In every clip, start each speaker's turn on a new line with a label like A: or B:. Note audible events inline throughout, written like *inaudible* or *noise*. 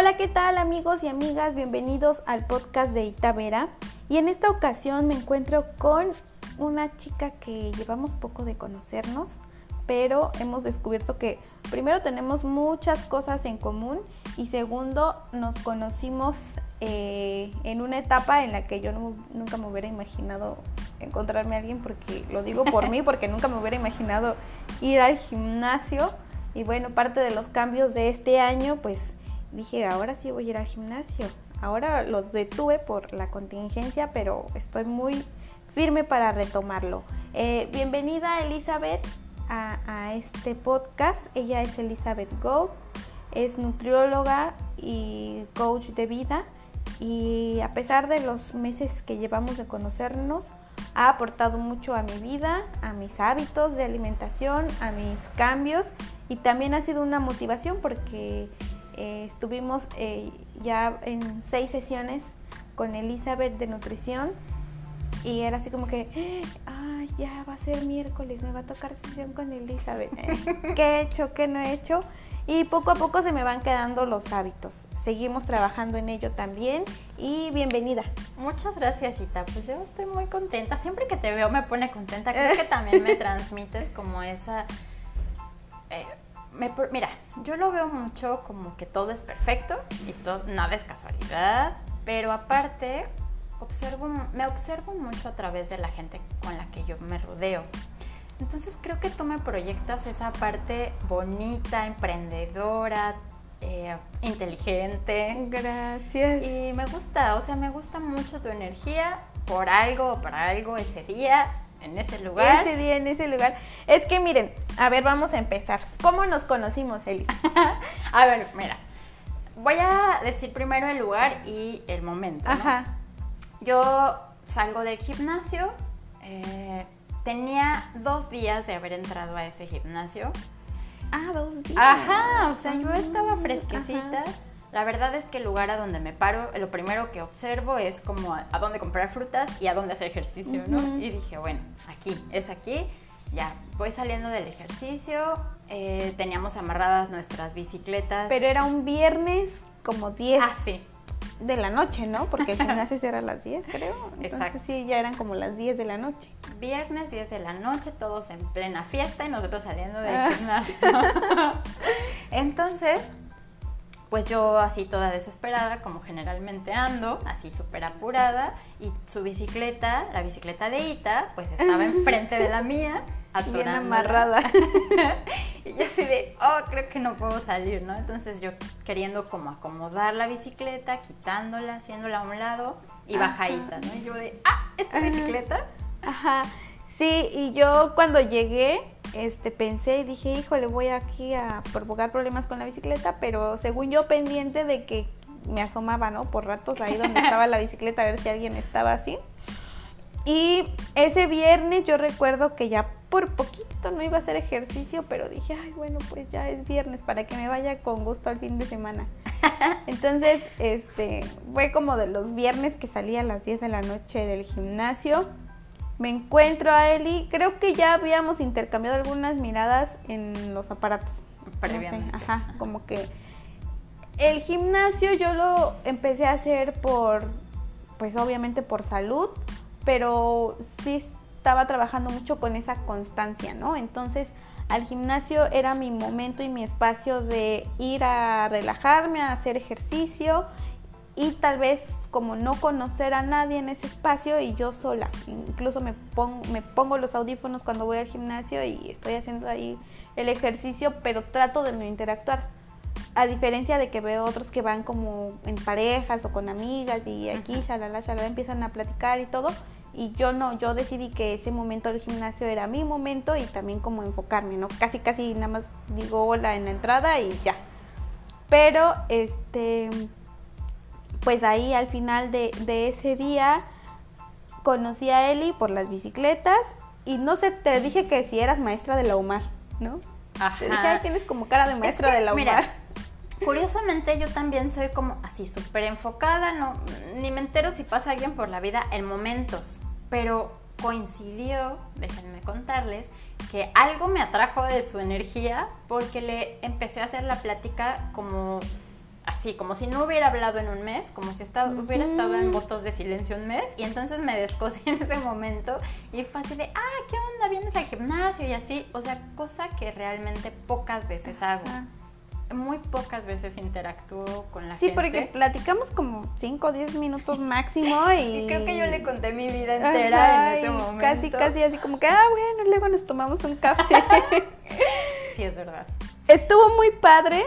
A: Hola, ¿qué tal amigos y amigas? Bienvenidos al podcast de Itavera. Y en esta ocasión me encuentro con una chica que llevamos poco de conocernos, pero hemos descubierto que primero tenemos muchas cosas en común y segundo nos conocimos eh, en una etapa en la que yo nunca me hubiera imaginado encontrarme a alguien, porque lo digo por mí, porque nunca me hubiera imaginado ir al gimnasio. Y bueno, parte de los cambios de este año, pues dije, ahora sí voy a ir al gimnasio. Ahora los detuve por la contingencia, pero estoy muy firme para retomarlo. Eh, bienvenida Elizabeth a, este podcast. Ella es Elizabeth Gold, es nutrióloga y coach de vida y a pesar de los meses que llevamos de conocernos, ha aportado mucho a mi vida, a mis hábitos de alimentación, a mis cambios y también ha sido una motivación porque estuvimos eh, ya en seis sesiones con Elizabeth de nutrición y era así como que, ay, ya va a ser miércoles, me va a tocar sesión con Elizabeth. *laughs* ¿Qué he hecho? ¿Qué no he hecho? Y poco a poco se me van quedando los hábitos seguimos trabajando en ello también y bienvenida.
B: Muchas gracias, Ita. Pues yo estoy muy contenta. Siempre que te veo me pone contenta. Creo que también me *laughs* transmites como esa... Eh, mira, yo lo veo mucho como que todo es perfecto y todo, nada es casualidad, pero aparte observo, me observo mucho a través de la gente con la que yo me rodeo. Entonces creo que tú me proyectas esa parte bonita, emprendedora, eh, inteligente.
A: Gracias.
B: Y me gusta, o sea, me gusta mucho tu energía por algo o para algo ese día, en ese lugar.
A: Ese día, en ese lugar. Es que miren, a ver, vamos a empezar. ¿Cómo nos conocimos, Eli? *laughs*
B: a ver, mira. Voy a decir primero el lugar y el momento. Ajá. Yo salgo del gimnasio. Eh, tenía dos días de haber entrado a ese gimnasio.
A: Ah, dos días.
B: Ajá, o sea, yo estaba fresquecita. La verdad es que el lugar a donde me paro, lo primero que observo es como a, dónde comprar frutas y a dónde hacer ejercicio, ¿no? Y dije, bueno, aquí, es aquí. Ya, voy saliendo del ejercicio, eh, teníamos amarradas nuestras bicicletas.
A: Pero era un viernes como 10.
B: Ah, sí
A: de la noche, ¿no? Porque el *laughs* gimnasio era a las 10, creo. Entonces, Exacto. sí, ya eran como las 10 de la noche.
B: Viernes, 10 de la noche, todos en plena fiesta y nosotros saliendo del ah. gimnasio. *laughs* Entonces, pues yo así toda desesperada, como generalmente ando, así súper apurada, y su bicicleta, la bicicleta de Ita, pues estaba enfrente de la mía *laughs*
A: Bien amarrada. *laughs*
B: y yo así de, oh, creo que no puedo salir, ¿no? Entonces yo queriendo como acomodar la bicicleta, quitándola, haciéndola a un lado y bajadita, ¿no? Y yo de, ah, ¿esta bicicleta?
A: Ajá. Sí, y yo cuando llegué, este, pensé y dije, híjole, voy aquí a provocar problemas con la bicicleta, pero según yo pendiente de que me asomaba, ¿no? Por ratos ahí donde estaba la bicicleta a ver si alguien estaba así. Y ese viernes yo recuerdo que ya por poquito no iba a hacer ejercicio, pero dije, ay, bueno, pues ya es viernes para que me vaya con gusto al fin de semana. *laughs* Entonces, este, fue como de los viernes que salí a las 10 de la noche del gimnasio. Me encuentro a Eli, creo que ya habíamos intercambiado algunas miradas en los aparatos.
B: Previamente.
A: ajá, como que el gimnasio yo lo empecé a hacer por, pues obviamente por salud, pero sí estaba trabajando mucho con esa constancia, ¿no? Entonces, al gimnasio era mi momento y mi espacio de ir a relajarme, a hacer ejercicio y tal vez como no conocer a nadie en ese espacio y yo sola. Incluso me pongo, me pongo los audífonos cuando voy al gimnasio y estoy haciendo ahí el ejercicio, pero trato de no interactuar. A diferencia de que veo otros que van como en parejas o con amigas y aquí, shalala, shalala, empiezan a platicar y todo y yo no, yo decidí que ese momento del gimnasio era mi momento y también como enfocarme, ¿no? Casi, casi nada más digo hola en la entrada y ya. Pero, este, pues ahí al final de, ese día conocí a Eli por las bicicletas y no sé, te dije que si eras maestra de la UMAR, ¿no? Ajá. Te dije, ay, tienes como cara de maestra de la UMAR.
B: Curiosamente yo también soy como así súper enfocada, no, ni me entero si pasa alguien por la vida en momentos, pero coincidió, déjenme contarles, que algo me atrajo de su energía porque le empecé a hacer la plática como así, como si no hubiera hablado en un mes, como si estaba, hubiera estado en votos de silencio un mes, y entonces me descosí *laughs* en ese momento y fue así de, ah, ¿qué onda? ¿Vienes al gimnasio? Y así, o sea, cosa que realmente pocas veces hago.
A: Ajá.
B: Muy pocas veces interactúo con la
A: Sí,
B: gente.
A: porque platicamos como 5 o 10 minutos máximo *laughs* y...
B: Y creo que yo le conté mi vida entera
A: Ajá,
B: en ese momento.
A: Casi, casi así como que, ah, bueno, luego nos tomamos un café. *laughs*
B: Sí, es verdad.
A: Estuvo muy padre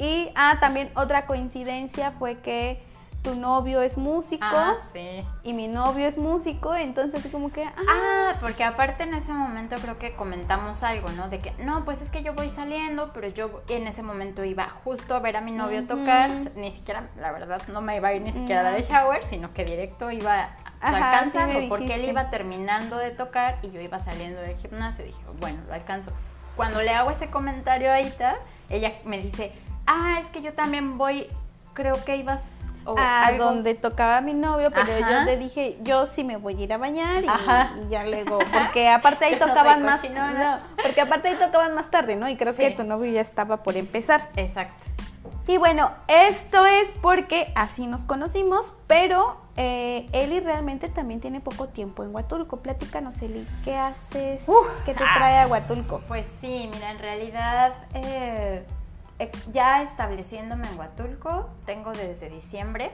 A: y, ah, también otra coincidencia fue que tu novio es músico
B: Ah, sí.
A: y mi novio es músico, entonces como que, ah,
B: Ah, porque aparte en ese momento creo que comentamos algo, ¿no? De que, no, pues es que yo voy saliendo, pero yo en ese momento iba justo a ver a mi novio tocar, ni siquiera, la verdad, no me iba a ir ni siquiera a dar el shower, sino que directo iba
A: Ajá,
B: alcanzando,
A: sí
B: porque él iba terminando de tocar y yo iba saliendo del gimnasio, dije, bueno, lo alcanzo. Cuando le hago ese comentario a Ita, ella me dice, ah, es que yo también voy, creo que ibas... o
A: a
B: algo".
A: donde tocaba mi novio, pero
B: Ajá.
A: yo le dije, yo sí me voy a ir a bañar y, ya luego, porque aparte ahí *laughs*
B: Yo no
A: tocaban más, no, porque aparte ahí tocaban más tarde, ¿no? Y creo que tu novio ya estaba por empezar.
B: Exacto.
A: Y bueno, esto es porque así nos conocimos, pero eh, Eli realmente también tiene poco tiempo en Huatulco. Platícanos, Eli, ¿qué haces?
B: Uf,
A: ¿Qué te
B: ah.
A: trae a Huatulco?
B: Pues sí, mira, en realidad eh, ya estableciéndome en Huatulco, tengo desde diciembre.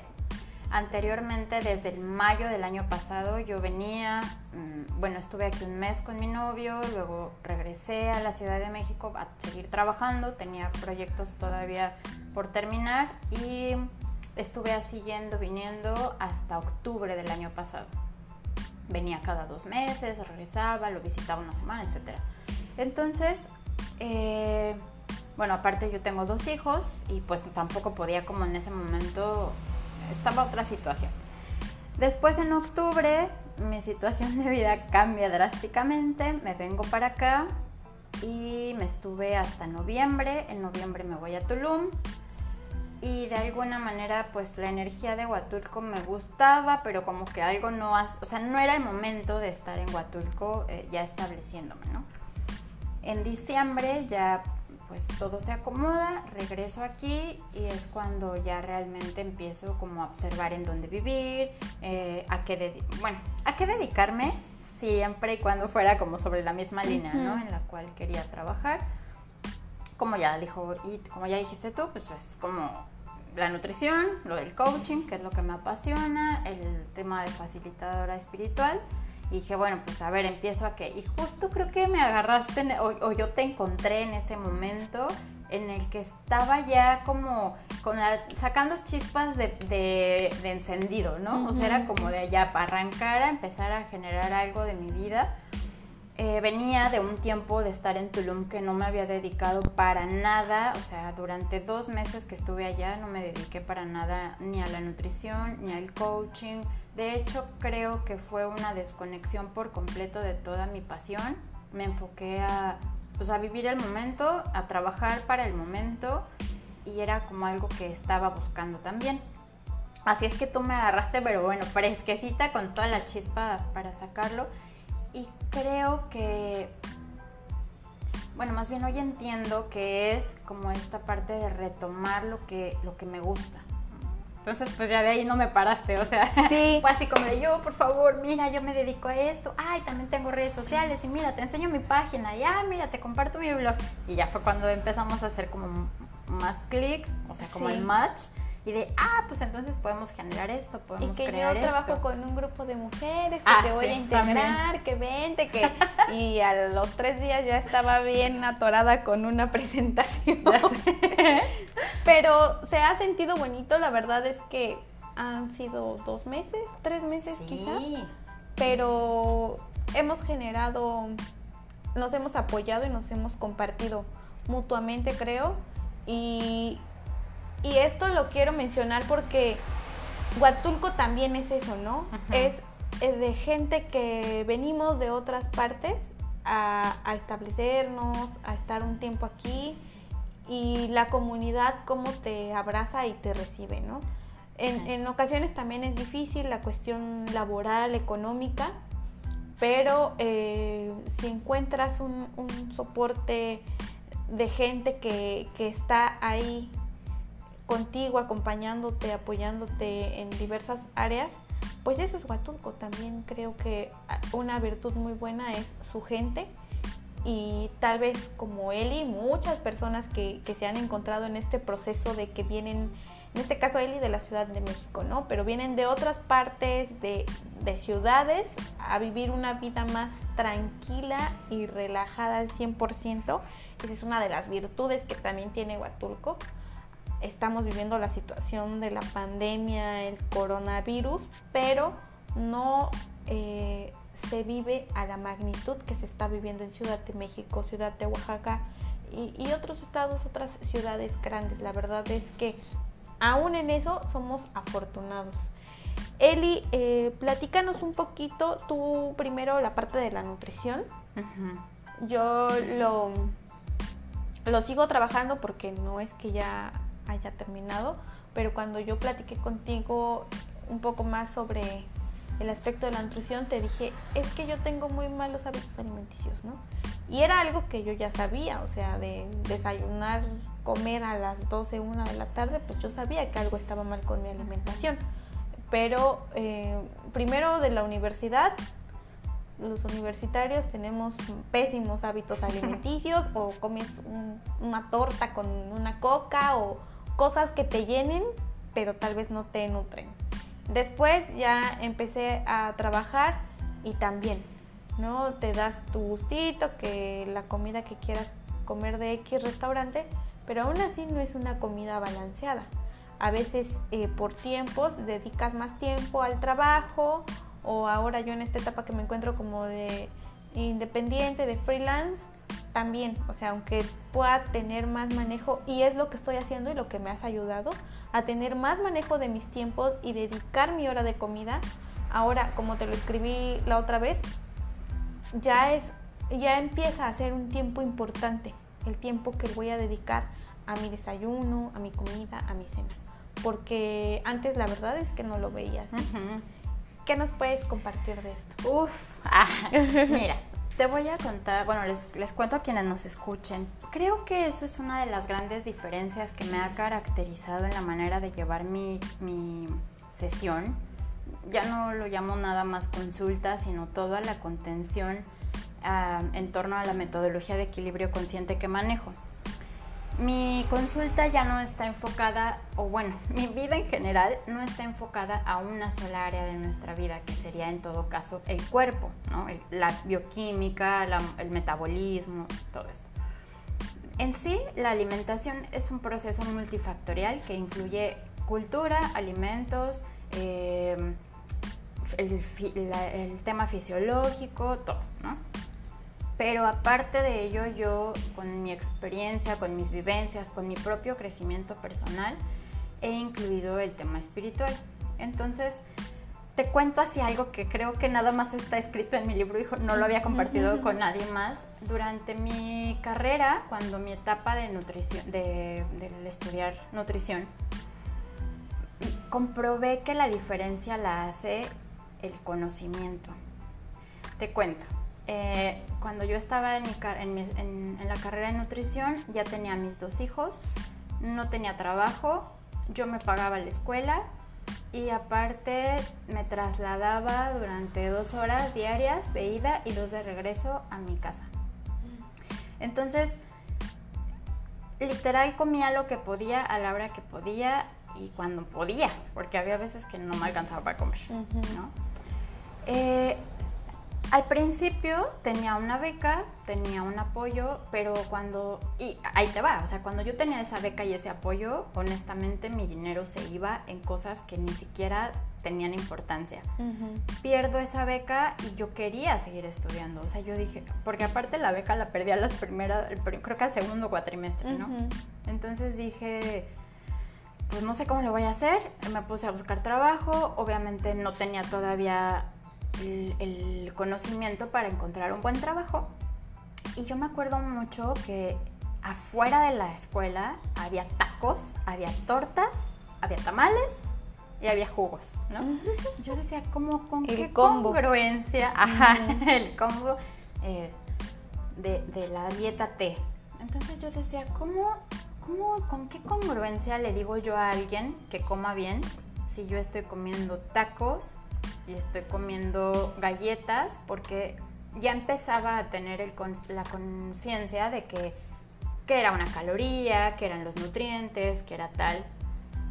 B: Anteriormente, desde el mayo del año pasado, yo venía, mm, bueno, estuve aquí un mes con mi novio, luego regresé a la Ciudad de México a seguir trabajando, tenía proyectos todavía por terminar y estuve así yendo, viniendo hasta octubre del año pasado venía cada dos meses, regresaba, lo visitaba una semana, etc. Entonces, eh, bueno, aparte yo tengo dos hijos y pues tampoco podía como en ese momento, estaba otra situación. Después en octubre mi situación de vida cambia drásticamente, me vengo para acá y me estuve hasta noviembre, en noviembre me voy a Tulum y de alguna manera pues la energía de Huatulco me gustaba, pero como que algo no, o sea, no era el momento de estar en Huatulco eh, ya estableciéndome, ¿no? En diciembre ya pues todo se acomoda, regreso aquí y es cuando ya realmente empiezo como a observar en dónde vivir, eh, a qué bueno, a qué dedicarme siempre y cuando fuera como sobre la misma línea, ¿no? En la cual quería trabajar como ya dijo y como ya dijiste tú, pues es como la nutrición, lo del coaching, que es lo que me apasiona, el tema de facilitadora espiritual. Y dije, bueno, pues a ver, empiezo a qué. Y justo creo que me agarraste en- o, o yo te encontré en ese momento en el que estaba ya como con la- sacando chispas de, de- de encendido, ¿no? O sea, era como de allá para arrancar a empezar a generar algo de mi vida. Eh, venía de un tiempo de estar en Tulum que no me había dedicado para nada, o sea, durante dos meses que estuve allá no me dediqué para nada ni a la nutrición ni al coaching. De hecho, creo que fue una desconexión por completo de toda mi pasión. Me enfoqué a, pues, a vivir el momento, a trabajar para el momento y era como algo que estaba buscando también. Así es que tú me agarraste, pero bueno, fresquecita con toda la chispa para sacarlo. Y creo que, bueno, más bien hoy entiendo que es como esta parte de retomar lo que, lo que me gusta. Entonces, pues ya de ahí no me paraste, o sea, *laughs*
A: Sí.
B: fue así como de yo, por favor, mira, yo me dedico a esto, ay, también tengo redes sociales y mira, te enseño mi página, y ah, mira, te comparto mi blog. Y ya fue cuando empezamos a hacer como más clic, o sea, como
A: Sí.
B: el match, y de, ah, pues entonces podemos generar esto,
A: Y
B: podemos
A: que yo
B: crear
A: trabajo
B: esto.
A: con un grupo de mujeres que
B: Ah,
A: te voy
B: sí,
A: a integrar, que vente, que... Y a los tres días ya estaba bien atorada con una *laughs* presentación. *laughs* Pero se ha sentido bonito, la verdad es que han sido dos meses, tres meses quizá,
B: Sí.
A: pero hemos generado, nos hemos apoyado y nos hemos compartido mutuamente, creo. Y, y esto lo quiero mencionar porque Huatulco también es eso, ¿no? Es eh, de gente que venimos de otras partes a, a establecernos, a estar un tiempo aquí y la comunidad cómo te abraza y te recibe, ¿no? En, ocasiones también es difícil la cuestión laboral, económica, pero eh, si encuentras un, un soporte de gente que, que está ahí contigo, acompañándote, apoyándote en diversas áreas, pues eso es Huatulco. También creo que una virtud muy buena es su gente y tal vez como Eli, muchas personas que, que, se han encontrado en este proceso de que vienen, en este caso Eli de la Ciudad de México, ¿no? Pero vienen de otras partes de, de ciudades a vivir una vida más tranquila y relajada al 100%. Esa es una de las virtudes que también tiene Huatulco. Estamos viviendo la situación de la pandemia, el coronavirus, pero no... Eh, se vive a la magnitud que se está viviendo en Ciudad de México, Ciudad de Oaxaca y, otros estados, otras ciudades grandes. La verdad es que aún en eso somos afortunados. Eli, eh, platícanos un poquito, tú primero la parte de la nutrición. Yo lo, lo sigo trabajando porque no es que ya haya terminado, pero cuando yo platiqué contigo un poco más sobre el aspecto de la nutrición, te dije, es que yo tengo muy malos hábitos alimenticios, ¿no? Y era algo que yo ya sabía, o sea, de desayunar, comer a las 12, 1 de la tarde, pues yo sabía que algo estaba mal con mi alimentación. Pero eh, primero de la universidad, los universitarios tenemos pésimos hábitos *laughs* alimenticios o comes una torta con una coca o cosas que te llenen, pero tal vez no te nutren. Después ya empecé a trabajar y también, ¿no? Te das tu gustito, que la comida que quieras comer de X restaurante, pero aún así no es una comida balanceada. A veces eh, por tiempos dedicas más tiempo al trabajo o ahora yo en esta etapa que me encuentro como de independiente, de freelance, también, o sea, aunque pueda tener más manejo, y es lo que estoy haciendo y lo que me has ayudado, a tener más manejo de mis tiempos y dedicar mi hora de comida. Ahora, como te lo escribí la otra vez, ya es ya empieza a ser un tiempo importante, el tiempo que voy a dedicar a mi desayuno, a mi comida, a mi cena, porque antes la verdad es que no lo veía así. ¿Qué nos puedes compartir de esto?
B: Uf, ah, mira, te voy a contar, bueno, les, les, cuento a quienes nos escuchen. Creo que eso es una de las grandes diferencias que me ha caracterizado en la manera de llevar mi, mi sesión. Ya no lo llamo nada más consulta, sino toda la contención uh, en torno a la metodología de equilibrio consciente que manejo mi consulta ya no está enfocada, o bueno, mi vida en general no está enfocada a una sola área de nuestra vida, que sería en todo caso el cuerpo, ¿no? la bioquímica, el metabolismo, todo esto. En sí, la alimentación es un proceso multifactorial que incluye cultura, alimentos, eh, el, el tema fisiológico, todo, ¿no? Pero aparte de ello, yo con mi experiencia, con mis vivencias, con mi propio crecimiento personal, he incluido el tema espiritual. Entonces, te cuento así algo que creo que nada más está escrito en mi libro, hijo, no lo había compartido con nadie más. Durante mi carrera, cuando mi etapa de nutrición, de, de estudiar nutrición, comprobé que la diferencia la hace el conocimiento. Te cuento. Eh, cuando yo estaba en, la carrera de nutrición, ya tenía mis dos hijos, no tenía trabajo, yo me pagaba la escuela y aparte me trasladaba durante dos horas diarias de ida y dos de regreso a mi casa. Entonces, literal comía lo que podía a la hora que podía y cuando podía, porque había veces que no me alcanzaba para comer, ¿no? Eh, al principio tenía una beca, tenía un apoyo, pero cuando... Y ahí te va, o sea, cuando yo tenía esa beca y ese apoyo, honestamente mi dinero se iba en cosas que ni siquiera tenían importancia. Pierdo esa beca y yo quería seguir estudiando. O sea, yo dije, porque aparte la beca la perdí a las primeras, creo que al segundo cuatrimestre, ¿no? Entonces dije, pues no sé cómo lo voy a hacer. Me puse a buscar trabajo. Obviamente no tenía todavía el, conocimiento para encontrar un buen trabajo. Y yo me acuerdo mucho que afuera de la escuela había tacos, había tortas, había tamales y había jugos, ¿no? Yo decía, ¿cómo, con qué congruencia? Ajá, el combo eh, de, de, la dieta T. Entonces yo decía, ¿cómo, ¿cómo, ¿con qué congruencia le digo yo a alguien que coma bien si yo estoy comiendo tacos y estoy comiendo galletas? Porque ya empezaba a tener el, la conciencia de que, que era una caloría, que eran los nutrientes, que era tal.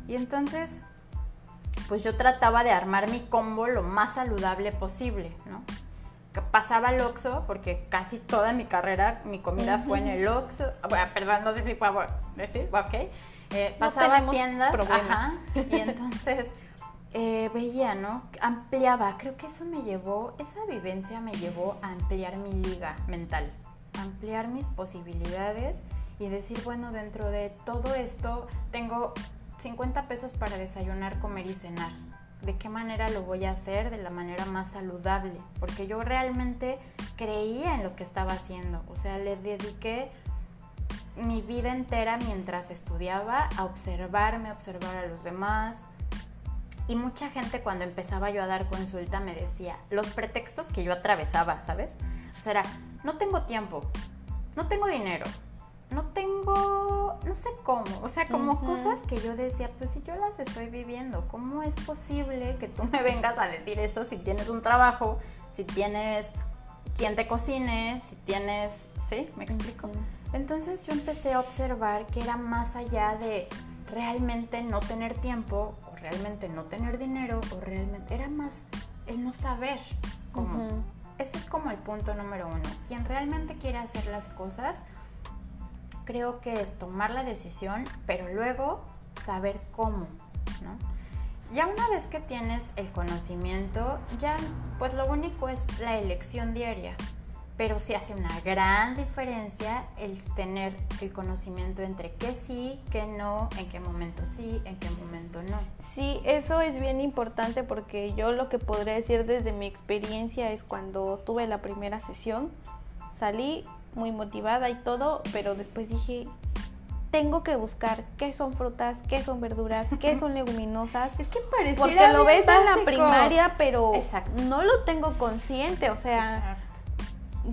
B: Y entonces, pues yo trataba de armar mi combo lo más saludable posible, ¿no? pasaba al Oxxo, porque casi toda mi carrera, mi comida fue en el Oxxo. Bueno, perdón, no sé si puedo decir, ok. Eh, pasaba a tiendas, ajá, y entonces eh, veía, ¿no? Ampliaba, creo que eso me llevó, esa vivencia me llevó a ampliar mi liga mental, ampliar mis posibilidades y decir, bueno, dentro de todo esto tengo 50 pesos para desayunar, comer y cenar. ¿De qué manera lo voy a hacer? De la manera más saludable, porque yo realmente creía en lo que estaba haciendo, o sea, le dediqué mi vida entera mientras estudiaba a observarme, a observar a los demás, y mucha gente cuando empezaba yo a dar consulta me decía, los pretextos que yo atravesaba, ¿sabes? O sea, era, no tengo tiempo, no tengo dinero, no tengo, no sé cómo, o sea, como cosas que yo decía, pues si yo las estoy viviendo, ¿cómo es posible que tú me vengas a decir eso si tienes un trabajo, si tienes quien te cocine, si tienes, ¿sí? ¿Me explico? Entonces yo empecé a observar que era más allá de realmente no tener tiempo realmente no tener dinero o realmente era más el no saber cómo. Ese es como el punto número uno. Quien realmente quiere hacer las cosas, creo que es tomar la decisión, pero luego saber cómo, ¿no? Ya una vez que tienes el conocimiento, ya pues lo único es la elección diaria pero sí hace una gran diferencia el tener el conocimiento entre qué sí, qué no, en qué momento sí, en qué momento no.
A: Sí, eso es bien importante porque yo lo que podría decir desde mi experiencia es cuando tuve la primera sesión, salí muy motivada y todo, pero después dije, tengo que buscar qué son frutas, qué son verduras, qué son leguminosas.
B: Es que parece
A: Porque lo ves en la primaria, pero no lo tengo consciente, o sea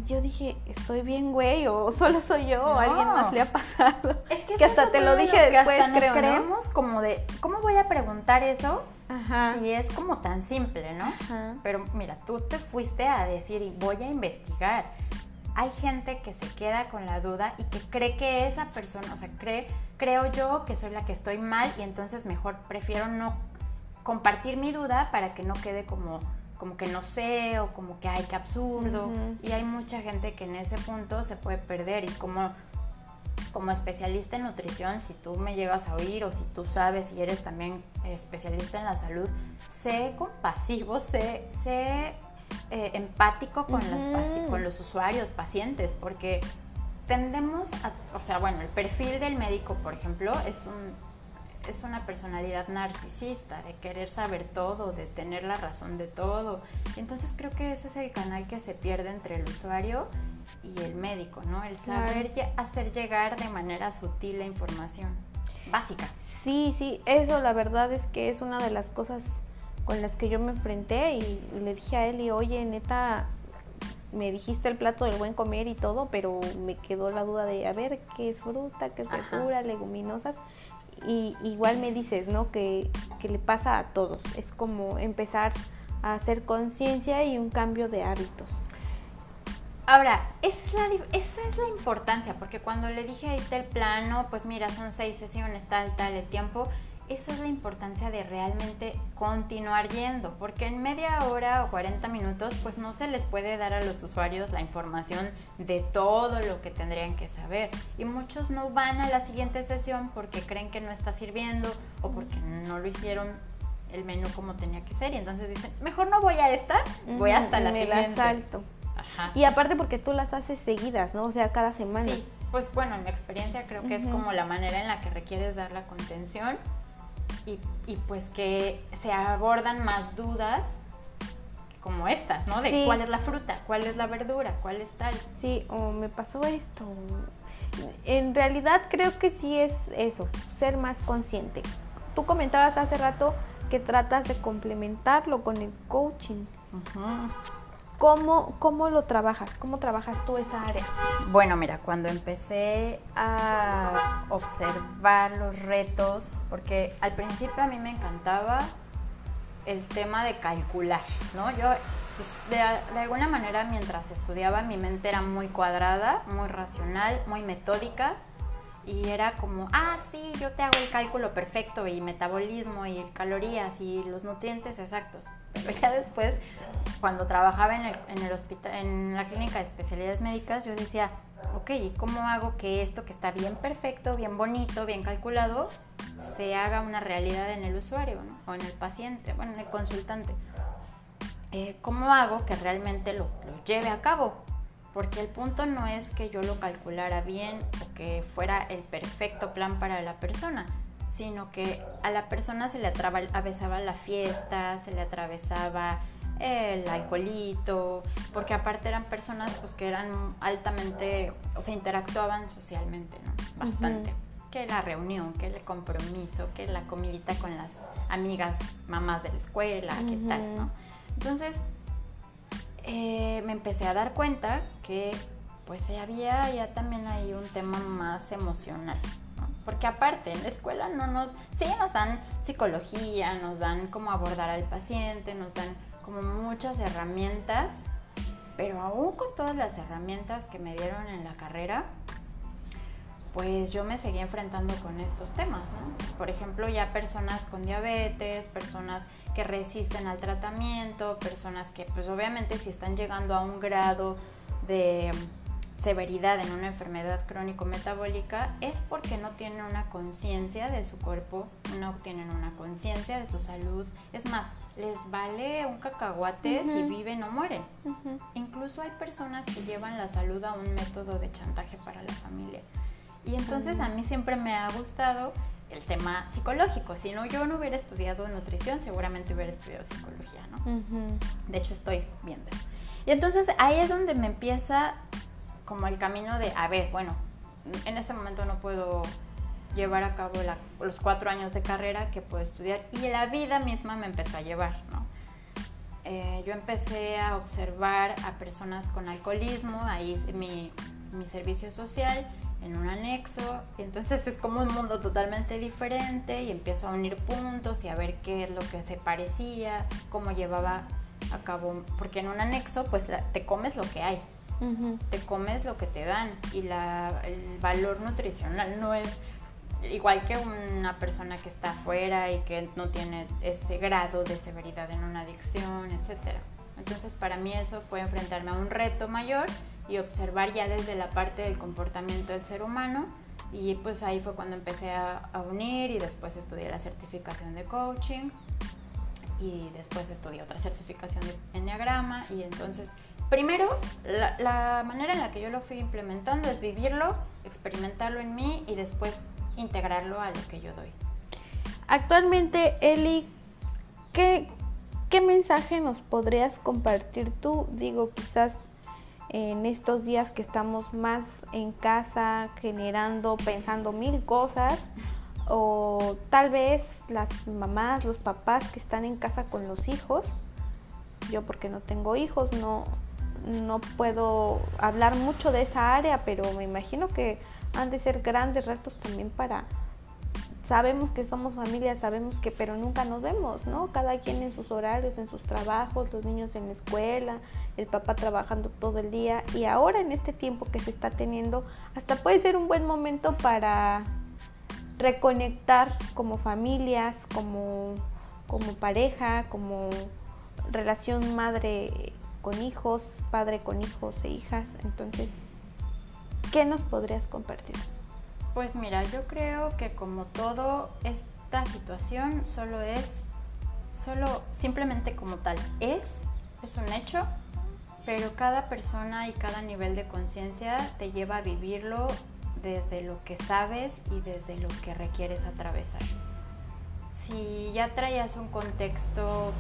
A: yo dije, estoy bien, güey, o solo soy yo, o a alguien más le ha pasado. Es que, *laughs* hasta te lo dije después,
B: hasta nos creemos como de, ¿cómo voy a preguntar eso? Si es como tan simple, ¿no? Pero mira, tú te fuiste a decir y voy a investigar. Hay gente que se queda con la duda y que cree que esa persona, o sea, cree, creo yo que soy la que estoy mal y entonces mejor prefiero no compartir mi duda para que no quede como como que no sé o como que ay, qué absurdo. Y hay mucha gente que en ese punto se puede perder. Y como como especialista en nutrición, si tú me llegas a oír o si tú sabes y eres también especialista en la salud, sé compasivo, sé, sé eh, empático con, con los usuarios, pacientes, porque tendemos a, o sea, bueno, el perfil del médico, por ejemplo, es un es una personalidad narcisista, de querer saber todo, de tener la razón de todo. Entonces creo que ese es el canal que se pierde entre el usuario y el médico, ¿no? El saber hacer llegar de manera sutil la información básica.
A: Sí, sí, eso la verdad es que es una de las cosas con las que yo me enfrenté y le dije a él y oye, neta, me dijiste el plato del buen comer y todo, pero me quedó la duda de, a ver, qué es fruta, qué es verdura, leguminosas y igual me dices, ¿no? Que, le pasa a todos. Es como empezar a hacer conciencia y un cambio de hábitos.
B: Ahora, esa es, la, importancia, porque cuando le dije ahí el plano, pues mira, son seis sesiones, tal, tal, el tiempo, esa es la importancia de realmente continuar yendo, porque en media hora o 40 minutos pues no se les puede dar a los usuarios la información de todo lo que tendrían que saber. Y muchos no van a la siguiente sesión porque creen que no está sirviendo o porque no lo hicieron el menú como tenía que ser y entonces dicen, mejor no voy a esta, voy hasta la Me siguiente.
A: salto. Y aparte porque tú las haces seguidas, ¿no? O sea, cada semana. Sí,
B: pues bueno, en mi experiencia creo que es como la manera en la que requieres dar la contención y, pues que se abordan más dudas como estas, ¿no? De cuál es la fruta, cuál es la verdura, cuál es tal.
A: Sí, o me pasó esto. En realidad creo que sí es eso, ser más consciente. Tú comentabas hace rato que tratas de complementarlo con el coaching. ¿Cómo, ¿Cómo lo trabajas? ¿Cómo trabajas tú esa área?
B: Bueno, mira, cuando empecé a observar los retos, porque al principio a mí me encantaba el tema de calcular, ¿no? Yo, pues, de, de, alguna manera, mientras estudiaba, mi mente era muy cuadrada, muy racional, muy metódica, y era como, ah, sí, yo te hago el cálculo perfecto y metabolismo y calorías y los nutrientes exactos. Pero *laughs* ya después, cuando trabajaba en el, hospital, en la clínica de especialidades médicas, yo decía, ok, ¿y cómo hago que esto que está bien perfecto, bien bonito, bien calculado, se haga una realidad en el usuario o en el paciente, bueno, en el consultante? Eh, ¿Cómo hago que realmente lo, lo lleve a cabo? porque el punto no es que yo lo calculara bien o que fuera el perfecto plan para la persona, sino que a la persona se le atravesaba la fiesta, se le atravesaba el alcoholito, porque aparte eran personas pues que eran altamente, o sea, interactuaban socialmente, ¿no? Bastante. Que la reunión, que el compromiso, que la comidita con las amigas, mamás de la escuela, qué tal, ¿no? Entonces, eh, me empecé a dar cuenta que pues había ya también ahí un tema más emocional. Porque aparte en la escuela no nos, sí nos dan psicología, nos dan cómo abordar al paciente, nos dan como muchas herramientas, pero aún con todas las herramientas que me dieron en la carrera, pues yo me seguí enfrentando con estos temas, ¿no? Por ejemplo, ya personas con diabetes, personas que resisten al tratamiento, personas que pues obviamente si están llegando a un grado de severidad en una enfermedad crónico-metabólica es porque no tienen una conciencia de su cuerpo, no tienen una conciencia de su salud. Es más, les vale un cacahuate si viven o mueren. Incluso hay personas que llevan la salud a un método de chantaje para la familia. Y entonces a mí siempre me ha gustado el tema psicológico. Si no, yo no hubiera estudiado nutrición, seguramente hubiera estudiado psicología, ¿no? De hecho, estoy viendo eso. Y entonces ahí es donde me empieza como el camino de, a ver, bueno, en este momento no puedo llevar a cabo los cuatro años de carrera que puedo estudiar y la vida misma me empezó a llevar, ¿no? Eh, yo empecé a observar a personas con alcoholismo, ahí mi, mi servicio social, en un anexo. Entonces es como un mundo totalmente diferente y empiezo a unir puntos y a ver qué es lo que se parecía, cómo llevaba a cabo, porque en un anexo pues te comes lo que hay, te comes lo que te dan y la, el valor nutricional no es igual que una persona que está afuera y que no tiene ese grado de severidad en una adicción, etc. Entonces para mí eso fue enfrentarme a un reto mayor y observar ya desde la parte del comportamiento del ser humano. Y pues ahí fue cuando empecé a, unir y después estudié la certificación de coaching y después estudié otra certificación de enneagrama y entonces primero la, manera en la que yo lo fui implementando es vivirlo, experimentarlo en mí y después integrarlo a lo que yo doy.
A: Actualmente, Eli, ¿qué, qué mensaje nos podrías compartir tú? Digo, quizás en estos días que estamos más en casa generando, pensando mil cosas, o tal vez las mamás, los papás que están en casa con los hijos, yo porque no tengo hijos, no, no puedo hablar mucho de esa área, pero me imagino que han de ser grandes retos también para sabemos que somos familia, sabemos que, pero nunca nos vemos, ¿no? Cada quien en sus horarios, en sus trabajos, los niños en la escuela, el papá trabajando todo el día y ahora en este tiempo que se está teniendo, hasta puede ser un buen momento para reconectar como familias, como, como pareja, como relación madre con hijos, padre con hijos e hijas. Entonces, ¿qué nos podrías compartir?
B: Pues mira, yo creo que como todo, esta situación solo es, solo simplemente como tal, es, es un hecho, pero cada persona y cada nivel de conciencia te lleva a vivirlo desde lo que sabes y desde lo que requieres atravesar. Si ya traías un contexto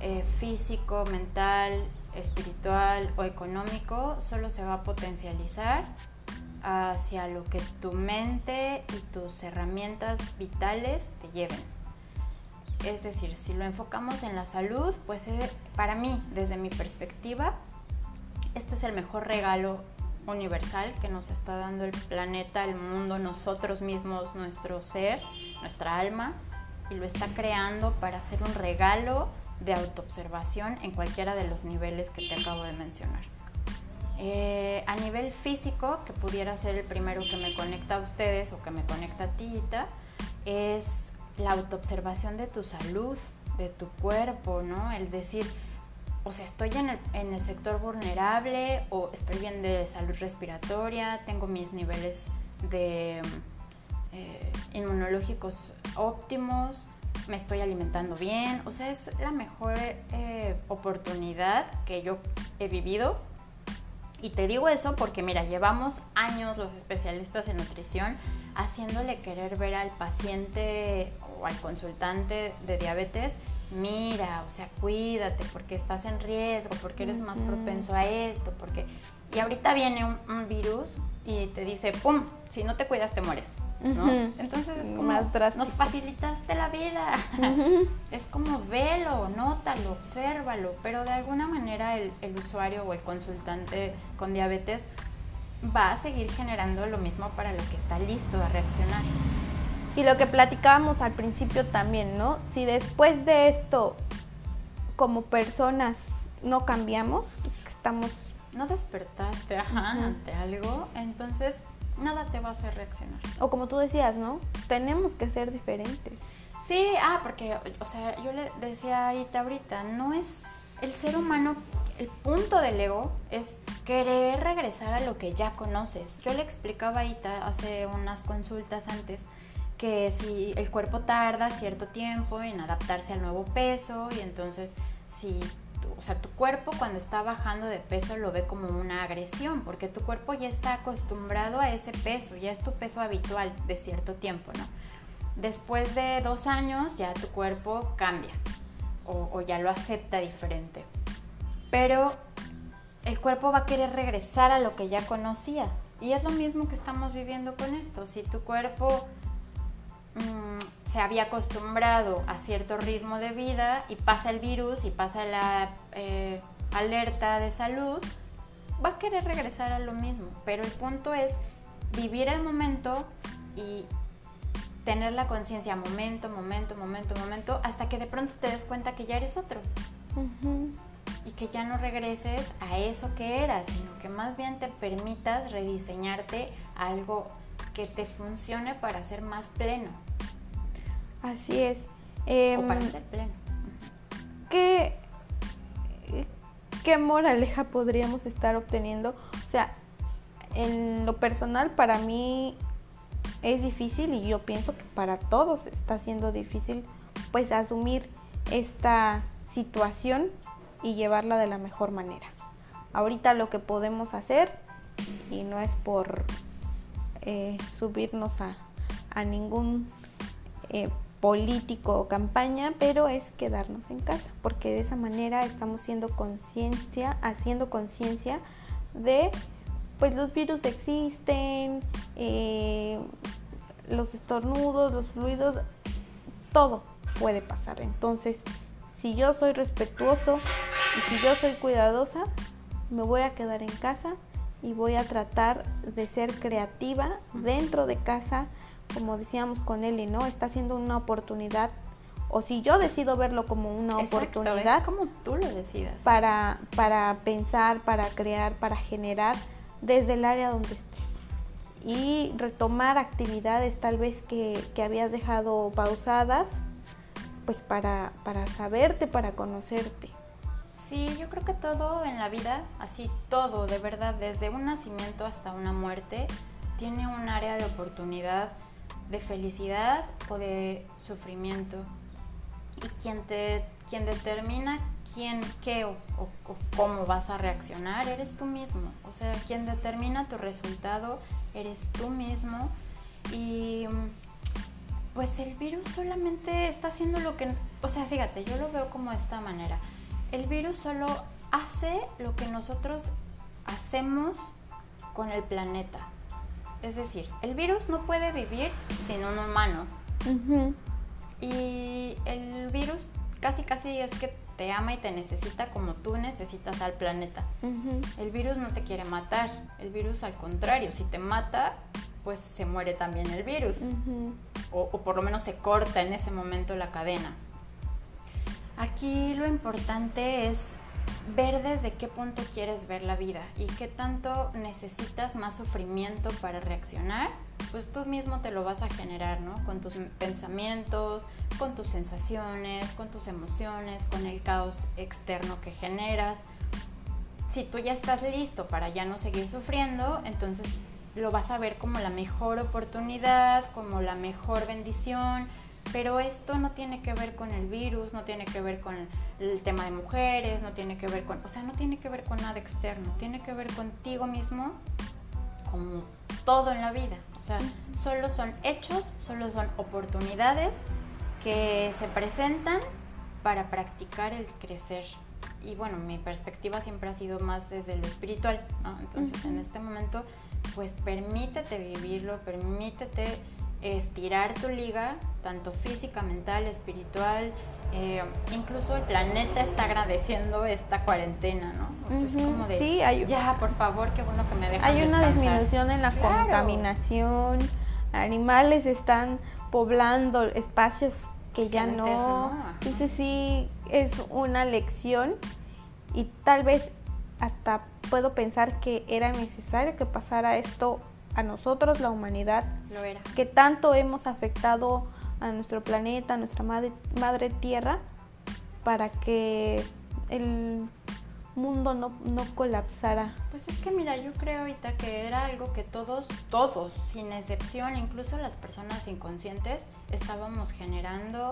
B: eh, físico, mental, espiritual o económico, solo se va a potencializar hacia lo que tu mente y tus herramientas vitales te lleven. Es decir, si lo enfocamos en la salud, pues eh, para mí, desde mi perspectiva, este es el mejor regalo universal que nos está dando el planeta, el mundo, nosotros mismos, nuestro ser, nuestra alma, y lo está creando para hacer un regalo de autoobservación en cualquiera de los niveles que te acabo de mencionar. Eh, a nivel físico, que pudiera ser el primero que me conecta a ustedes o que me conecta a ti, es la autoobservación de tu salud, de tu cuerpo, ¿no? El decir, o sea, estoy en el, sector vulnerable o estoy bien de salud respiratoria, tengo mis niveles de eh, inmunológicos óptimos, me estoy alimentando bien, o sea, es la mejor eh, oportunidad que yo he vivido. Y te digo eso porque, mira, llevamos años los especialistas en nutrición haciéndole querer ver al paciente o al consultante de diabetes mira, o sea, cuídate porque estás en riesgo, porque eres más propenso a esto, porque... Y ahorita viene un, virus y te dice, ¡pum! Si no te cuidas te mueres. ¿No? Entonces es como, nos facilitaste la vida. *laughs* es como velo, nótalo, obsérvalo, pero de alguna manera el, el usuario o el consultante con diabetes va a seguir generando lo mismo para lo que está listo a reaccionar.
A: Y lo que platicábamos al principio también, ¿no? Si después de esto, como personas, no cambiamos, estamos...
B: No despertaste ante algo, entonces nada te va a hacer reaccionar.
A: O como tú decías, ¿no? Tenemos que ser diferentes.
B: Sí, ah, porque, o sea, yo le decía a Ita ahorita, no es el ser humano, el punto del ego es querer regresar a lo que ya conoces. Yo le explicaba a Ita hace unas consultas antes que si el cuerpo tarda cierto tiempo en adaptarse al nuevo peso y entonces si o sea, tu cuerpo cuando está bajando de peso lo ve como una agresión, porque tu cuerpo ya está acostumbrado a ese peso, ya es tu peso habitual de cierto tiempo, ¿no? Después de dos años ya tu cuerpo cambia o, o ya lo acepta diferente. Pero el cuerpo va a querer regresar a lo que ya conocía. Y es lo mismo que estamos viviendo con esto. Si tu cuerpo Mm, se había acostumbrado a cierto ritmo de vida y pasa el virus y pasa la eh, alerta de salud, va a querer regresar a lo mismo. Pero el punto es vivir el momento y tener la conciencia momento, momento, momento, momento, hasta que de pronto te des cuenta que ya eres otro. Y que ya no regreses a eso que eras, sino que más bien te permitas rediseñarte algo que te funcione para ser más pleno.
A: Así es.
B: o para em, ser pleno.
A: ¿Qué, ¿Qué moraleja podríamos estar obteniendo? O sea, en lo personal para mí es difícil y yo pienso que para todos está siendo difícil pues asumir esta situación y llevarla de la mejor manera. Ahorita lo que podemos hacer, y no es por eh, subirnos a, ningún eh, político o campaña, pero es quedarnos en casa, porque de esa manera estamos siendo conciencia, haciendo conciencia de pues los virus existen, eh, los estornudos, los fluidos, todo puede pasar. Entonces, si yo soy respetuoso y si yo soy cuidadosa, me voy a quedar en casa y voy a tratar de ser creativa dentro de casa, como decíamos con Eli, ¿no? Está siendo una oportunidad, o si yo decido verlo como una oportunidad,
B: como tú lo decidas.
A: Para, para pensar, para crear, para generar desde el área donde estés. Y retomar actividades tal vez que, que habías dejado pausadas, pues para, para saberte, para conocerte.
B: Sí, yo creo que todo en la vida, así todo, de verdad, desde un nacimiento hasta una muerte, tiene un área de oportunidad de felicidad o de sufrimiento. Y quien, te, determina quién, qué o, cómo vas a reaccionar, eres tú mismo. O sea, quien determina tu resultado, eres tú mismo. Y pues el virus solamente está haciendo lo que... O sea, fíjate, yo lo veo como de esta manera el virus solo hace lo que nosotros hacemos con el planeta. Es decir, el virus no puede vivir sin un humano. Y el virus casi casi es que te ama y te necesita como tú necesitas al planeta. El virus no te quiere matar, el virus al contrario, si te mata, pues se muere también el virus. o, o por lo menos se corta en ese momento la cadena. Aquí lo importante es ver desde qué punto quieres ver la vida y qué tanto necesitas más sufrimiento para reaccionar, pues tú mismo te lo vas a generar, ¿no? Con tus pensamientos, con tus sensaciones, con tus emociones, con el caos externo que generas. Si tú ya estás listo para ya no seguir sufriendo, entonces lo vas a ver como la mejor oportunidad, como la mejor bendición, pero esto no tiene que ver con el virus, no tiene que ver con el tema de mujeres, no tiene que ver con, o sea, no tiene que ver con nada externo, tiene que ver contigo mismo como todo en la vida. O sea, solo son hechos, solo son oportunidades que se presentan para practicar el crecer. Y bueno, mi perspectiva siempre ha sido más desde lo espiritual, ¿no? Entonces, en este momento, pues permítete vivirlo, permítete estirar tu liga, tanto física, mental, espiritual. Eh, incluso el planeta está agradeciendo esta cuarentena, ¿no?
A: es como de, sí, hay,
B: ya, por favor, qué bueno que me dejan
A: Hay una disminución en la contaminación, animales están poblando espacios que ya no. no. Entonces sí es una lección y tal vez hasta puedo pensar que era necesario que pasara esto a nosotros, la humanidad,
B: Lo era.
A: que tanto hemos afectado a nuestro planeta, a nuestra madre, madre tierra, para que el mundo no, no, colapsara.
B: Pues es que mira, yo creo ahorita que era algo que todos, todos, sin excepción, incluso las personas inconscientes, estábamos generando,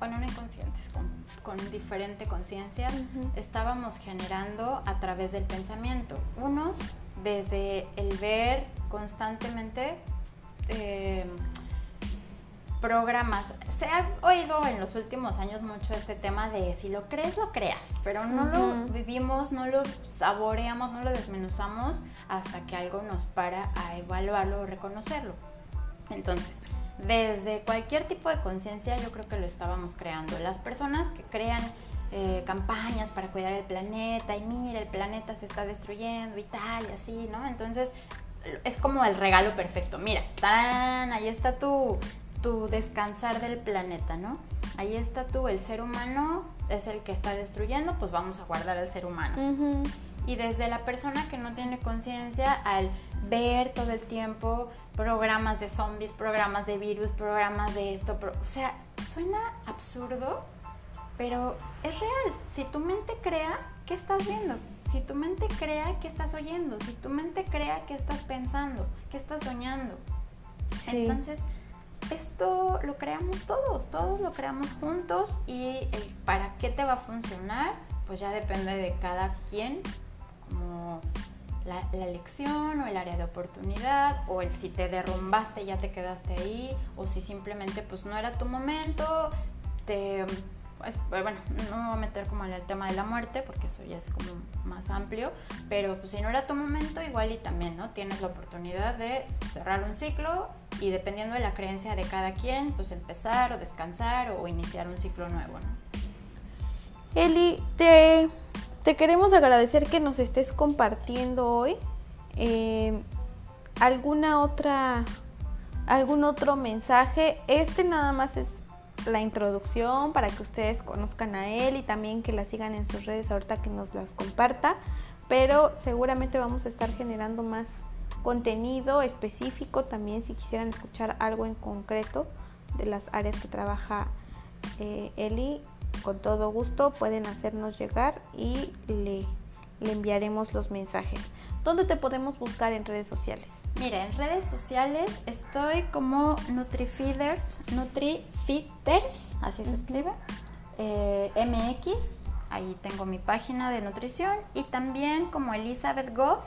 B: bueno, no inconscientes, con, con diferente conciencia, estábamos generando a través del pensamiento. Unos desde el ver constantemente eh, programas. Se ha oído en los últimos años mucho este tema de si lo crees, lo creas, pero no lo vivimos, no lo saboreamos, no lo desmenuzamos hasta que algo nos para a evaluarlo o reconocerlo. Entonces, desde cualquier tipo de conciencia yo creo que lo estábamos creando. Las personas que crean eh, campañas para cuidar el planeta y mira, el planeta se está destruyendo y tal y así, ¿no? Entonces es como el regalo perfecto. Mira, tan, ahí está tu, tu descansar del planeta, ¿no? Ahí está tú, el ser humano es el que está destruyendo, pues vamos a guardar al ser humano. Y desde la persona que no tiene conciencia, al ver todo el tiempo programas de zombies, programas de virus, programas de esto, o sea, suena absurdo, pero es real. Si tu mente crea, ¿qué estás viendo? Si tu mente crea, ¿qué estás oyendo? Si tu mente crea, ¿qué estás pensando? ¿Qué estás soñando? Entonces, esto lo creamos todos, todos lo creamos juntos y el para qué te va a funcionar, pues ya depende de cada quien, como la, la, elección o el área de oportunidad o el si te derrumbaste y ya te quedaste ahí o si simplemente pues no era tu momento, te bueno, no me voy a meter como en el tema de la muerte, porque eso ya es como más amplio, pero pues si no era tu momento, igual y también, ¿no? Tienes la oportunidad de cerrar un ciclo y dependiendo de la creencia de cada quien, pues empezar o descansar o iniciar un ciclo nuevo, ¿no?
A: Eli, te, te queremos agradecer que nos estés compartiendo hoy. Eh, ¿Alguna otra, algún otro mensaje? Este nada más es la introducción para que ustedes conozcan a él y también que la sigan en sus redes ahorita que nos las comparta. Pero seguramente vamos a estar generando más contenido específico también si quisieran escuchar algo en concreto de las áreas que trabaja eh, Eli. Con todo gusto pueden hacernos llegar y le, le enviaremos los mensajes. ¿Dónde te podemos buscar en redes sociales?
B: Mira, en redes sociales estoy como NutriFeeders, NutriFeeders, así se escribe, eh, MX, ahí tengo mi página de nutrición y también como Elizabeth Goff,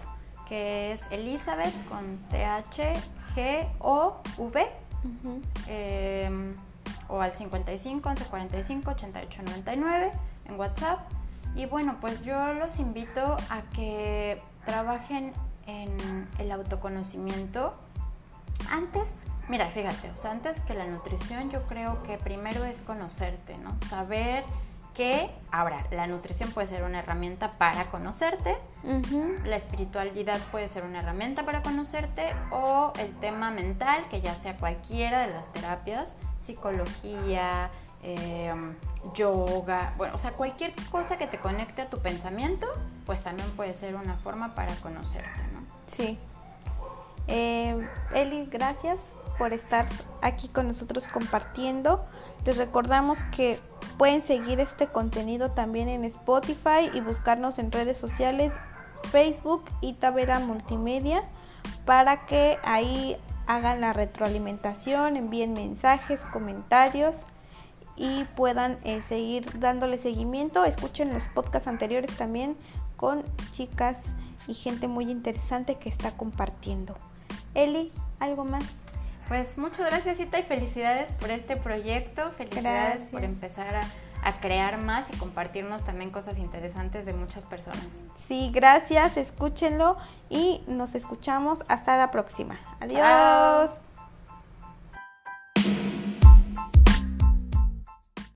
B: que es Elizabeth con T-H-G-O-V, em, o al 55 11 45 88 99 en WhatsApp. Y bueno, pues yo los invito a que trabajen en el autoconocimiento antes, mira, fíjate, o sea, antes que la nutrición yo creo que primero es conocerte, ¿no? Saber que ahora la nutrición puede ser una herramienta para conocerte, la espiritualidad puede ser una herramienta para conocerte o el tema mental, que ya sea cualquiera de las terapias, psicología, em, yoga, bueno, o sea, cualquier cosa que te conecte a tu pensamiento, pues también puede ser una forma para conocerte, ¿no?
A: Sí. Eh, Eli, gracias por estar aquí con nosotros compartiendo. Les recordamos que pueden seguir este contenido también en Spotify y buscarnos en redes sociales, Facebook y Tavera Multimedia, para que ahí hagan la retroalimentación, envíen mensajes, comentarios y puedan eh, seguir dándole seguimiento. Escuchen los podcasts anteriores también con chicas y gente muy interesante que está compartiendo. Eli, ¿algo más?
B: Pues muchas gracias Cita y felicidades por este proyecto, felicidades por empezar a, a, crear más y compartirnos también cosas interesantes de muchas personas.
A: Sí, gracias, escúchenlo y nos escuchamos hasta la próxima. Adiós.